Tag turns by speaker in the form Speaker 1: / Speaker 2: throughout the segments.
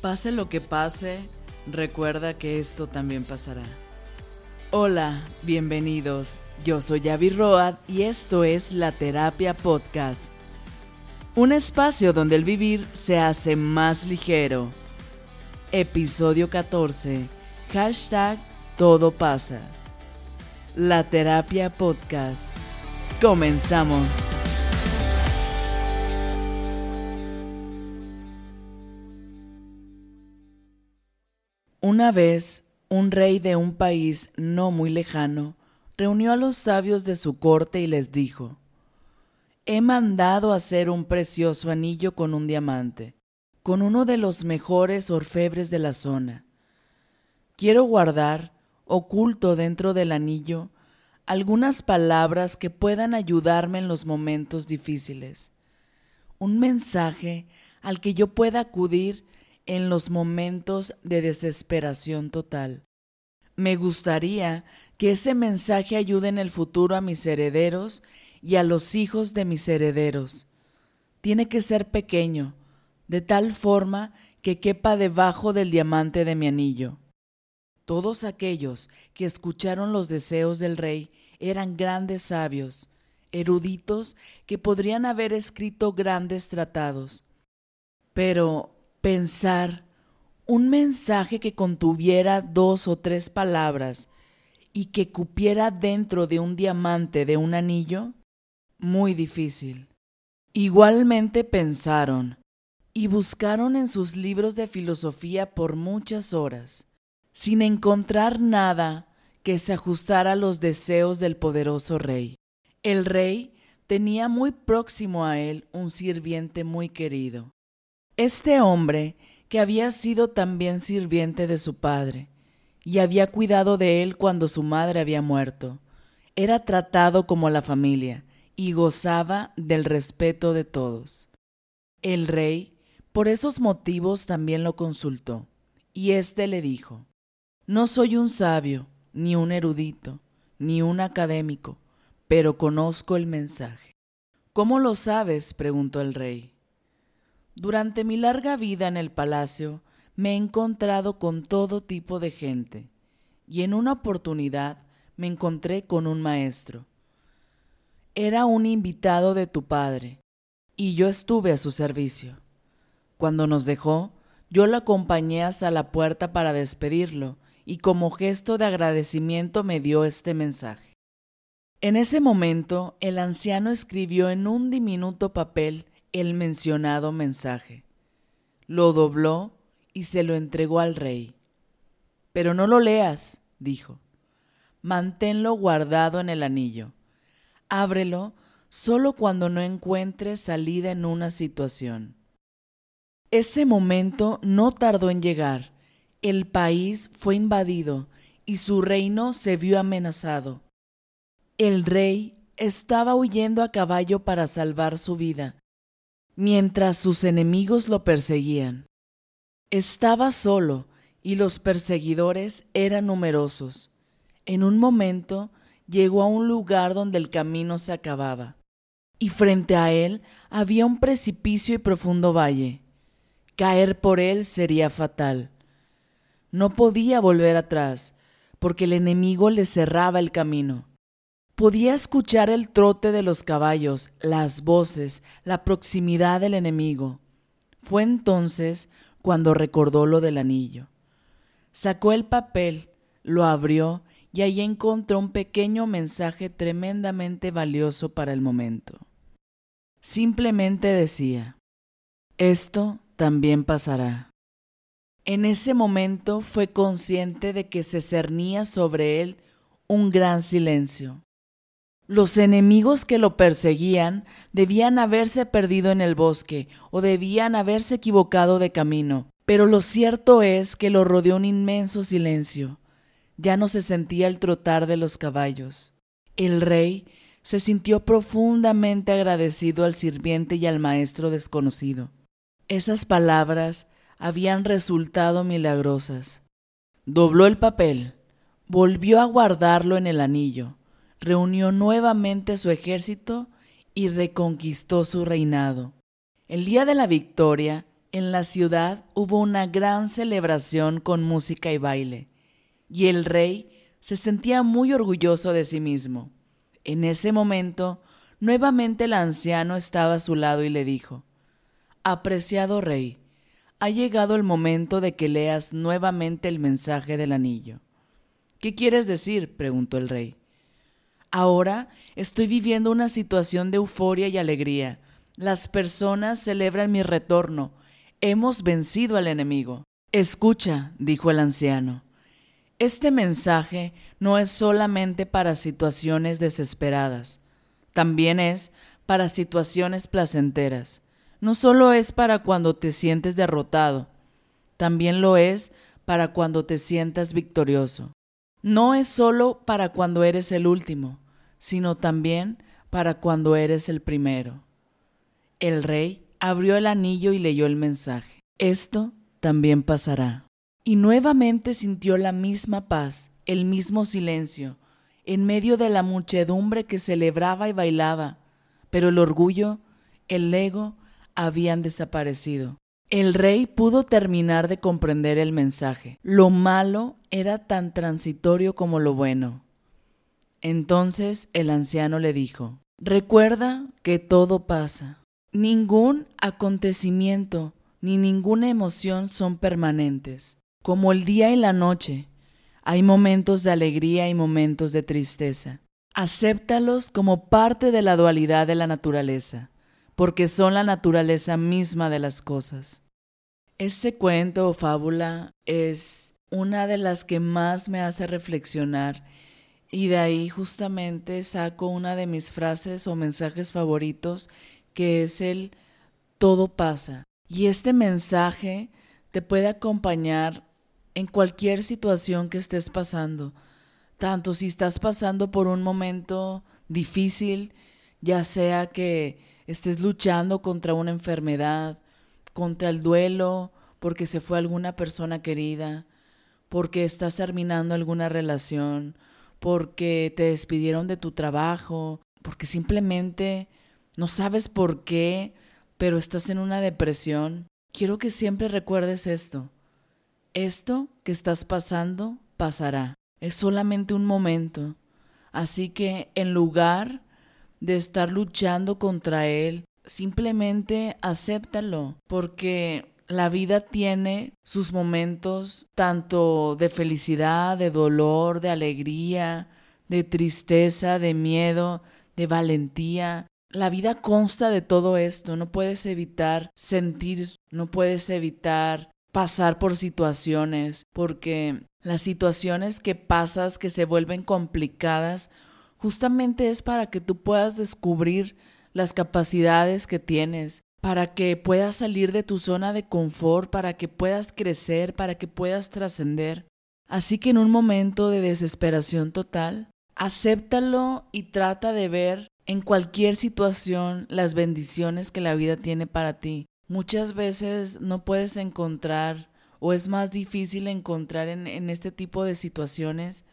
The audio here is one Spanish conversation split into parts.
Speaker 1: Pase lo que pase, recuerda que esto también pasará. Hola, bienvenidos. Yo soy Yavi Road y esto es La Terapia Podcast. Un espacio donde el vivir se hace más ligero. Episodio 14. Hashtag Todo pasa. La Terapia Podcast. Comenzamos. Una vez, un rey de un país no muy lejano reunió a los sabios de su corte y les dijo, He mandado hacer un precioso anillo con un diamante, con uno de los mejores orfebres de la zona. Quiero guardar, oculto dentro del anillo, algunas palabras que puedan ayudarme en los momentos difíciles. Un mensaje al que yo pueda acudir en los momentos de desesperación total. Me gustaría que ese mensaje ayude en el futuro a mis herederos y a los hijos de mis herederos. Tiene que ser pequeño, de tal forma que quepa debajo del diamante de mi anillo. Todos aquellos que escucharon los deseos del rey eran grandes sabios, eruditos que podrían haber escrito grandes tratados. Pero pensar un mensaje que contuviera dos o tres palabras y que cupiera dentro de un diamante de un anillo? Muy difícil. Igualmente pensaron y buscaron en sus libros de filosofía por muchas horas, sin encontrar nada que se ajustara a los deseos del poderoso rey. El rey tenía muy próximo a él un sirviente muy querido, este hombre, que había sido también sirviente de su padre, y había cuidado de él cuando su madre había muerto, era tratado como la familia y gozaba del respeto de todos. El rey, por esos motivos, también lo consultó, y éste le dijo, No soy un sabio, ni un erudito, ni un académico, pero conozco el mensaje. ¿Cómo lo sabes? preguntó el rey. Durante mi larga vida en el palacio me he encontrado con todo tipo de gente y en una oportunidad me encontré con un maestro. Era un invitado de tu padre y yo estuve a su servicio. Cuando nos dejó, yo lo acompañé hasta la puerta para despedirlo y como gesto de agradecimiento me dio este mensaje. En ese momento, el anciano escribió en un diminuto papel el mencionado mensaje. Lo dobló y se lo entregó al rey. Pero no lo leas, dijo. Manténlo guardado en el anillo. Ábrelo solo cuando no encuentres salida en una situación. Ese momento no tardó en llegar. El país fue invadido y su reino se vio amenazado. El rey estaba huyendo a caballo para salvar su vida mientras sus enemigos lo perseguían. Estaba solo y los perseguidores eran numerosos. En un momento llegó a un lugar donde el camino se acababa, y frente a él había un precipicio y profundo valle. Caer por él sería fatal. No podía volver atrás, porque el enemigo le cerraba el camino. Podía escuchar el trote de los caballos, las voces, la proximidad del enemigo. Fue entonces cuando recordó lo del anillo. Sacó el papel, lo abrió y allí encontró un pequeño mensaje tremendamente valioso para el momento. Simplemente decía, esto también pasará. En ese momento fue consciente de que se cernía sobre él un gran silencio. Los enemigos que lo perseguían debían haberse perdido en el bosque o debían haberse equivocado de camino, pero lo cierto es que lo rodeó un inmenso silencio. Ya no se sentía el trotar de los caballos. El rey se sintió profundamente agradecido al sirviente y al maestro desconocido. Esas palabras habían resultado milagrosas. Dobló el papel, volvió a guardarlo en el anillo reunió nuevamente su ejército y reconquistó su reinado. El día de la victoria, en la ciudad hubo una gran celebración con música y baile, y el rey se sentía muy orgulloso de sí mismo. En ese momento, nuevamente el anciano estaba a su lado y le dijo, Apreciado rey, ha llegado el momento de que leas nuevamente el mensaje del anillo. ¿Qué quieres decir? preguntó el rey. Ahora estoy viviendo una situación de euforia y alegría. Las personas celebran mi retorno. Hemos vencido al enemigo. Escucha, dijo el anciano. Este mensaje no es solamente para situaciones desesperadas, también es para situaciones placenteras. No solo es para cuando te sientes derrotado, también lo es para cuando te sientas victorioso. No es solo para cuando eres el último, sino también para cuando eres el primero. El rey abrió el anillo y leyó el mensaje. Esto también pasará. Y nuevamente sintió la misma paz, el mismo silencio, en medio de la muchedumbre que celebraba y bailaba, pero el orgullo, el ego, habían desaparecido. El rey pudo terminar de comprender el mensaje. Lo malo era tan transitorio como lo bueno. Entonces el anciano le dijo, Recuerda que todo pasa. Ningún acontecimiento ni ninguna emoción son permanentes. Como el día y la noche, hay momentos de alegría y momentos de tristeza. Acéptalos como parte de la dualidad de la naturaleza porque son la naturaleza misma de las cosas. Este cuento o fábula es una de las que más me hace reflexionar y de ahí justamente saco una de mis frases o mensajes favoritos que es el todo pasa. Y este mensaje te puede acompañar en cualquier situación que estés pasando, tanto si estás pasando por un momento difícil, ya sea que estés luchando contra una enfermedad, contra el duelo, porque se fue alguna persona querida, porque estás terminando alguna relación, porque te despidieron de tu trabajo, porque simplemente no sabes por qué, pero estás en una depresión. Quiero que siempre recuerdes esto. Esto que estás pasando pasará. Es solamente un momento. Así que en lugar de estar luchando contra él. Simplemente acéptalo, porque la vida tiene sus momentos tanto de felicidad, de dolor, de alegría, de tristeza, de miedo, de valentía. La vida consta de todo esto, no puedes evitar sentir, no puedes evitar pasar por situaciones, porque las situaciones que pasas que se vuelven complicadas justamente es para que tú puedas descubrir las capacidades que tienes, para que puedas salir de tu zona de confort, para que puedas crecer, para que puedas trascender. Así que en un momento de desesperación total, acéptalo y trata de ver en cualquier situación las bendiciones que la vida tiene para ti. Muchas veces no puedes encontrar o es más difícil encontrar en, en este tipo de situaciones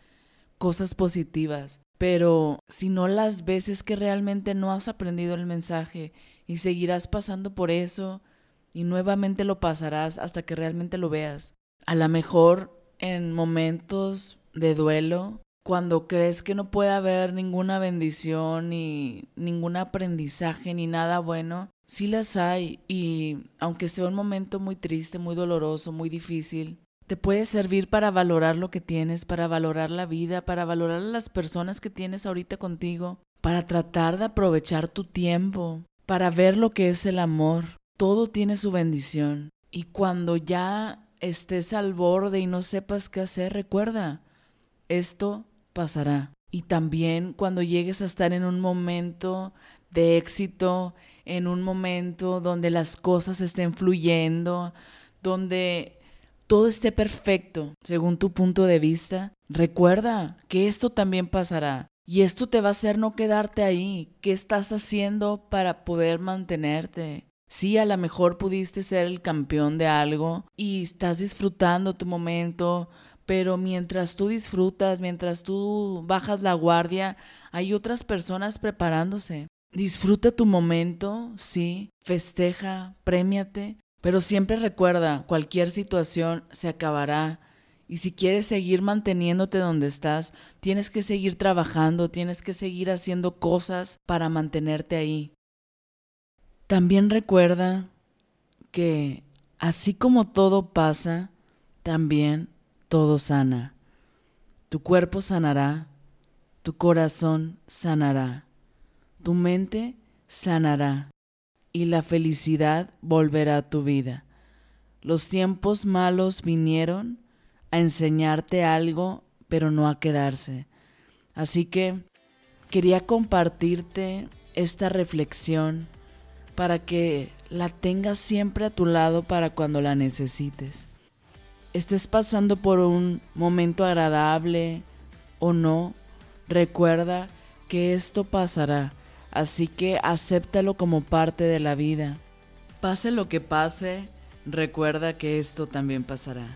Speaker 1: cosas positivas. Pero si no las ves es que realmente no has aprendido el mensaje y seguirás pasando por eso y nuevamente lo pasarás hasta que realmente lo veas. A lo mejor en momentos de duelo, cuando crees que no puede haber ninguna bendición ni ningún aprendizaje ni nada bueno, sí las hay y aunque sea un momento muy triste, muy doloroso, muy difícil, te puede servir para valorar lo que tienes, para valorar la vida, para valorar a las personas que tienes ahorita contigo, para tratar de aprovechar tu tiempo, para ver lo que es el amor. Todo tiene su bendición. Y cuando ya estés al borde y no sepas qué hacer, recuerda, esto pasará. Y también cuando llegues a estar en un momento de éxito, en un momento donde las cosas estén fluyendo, donde todo esté perfecto según tu punto de vista, recuerda que esto también pasará. Y esto te va a hacer no quedarte ahí. ¿Qué estás haciendo para poder mantenerte? Sí, a lo mejor pudiste ser el campeón de algo y estás disfrutando tu momento, pero mientras tú disfrutas, mientras tú bajas la guardia, hay otras personas preparándose. Disfruta tu momento, sí, festeja, premiate, Pero siempre recuerda, cualquier situación se acabará. Y si quieres seguir manteniéndote donde estás, tienes que seguir trabajando, tienes que seguir haciendo cosas para mantenerte ahí. También recuerda que así como todo pasa, también todo sana. Tu cuerpo sanará, tu corazón sanará, tu mente sanará y la felicidad volverá a tu vida. Los tiempos malos vinieron a enseñarte algo, pero no a quedarse. Así que quería compartirte esta reflexión para que la tengas siempre a tu lado para cuando la necesites. Estés pasando por un momento agradable o no, recuerda que esto pasará, así que acéptalo como parte de la vida. Pase lo que pase, recuerda que esto también pasará.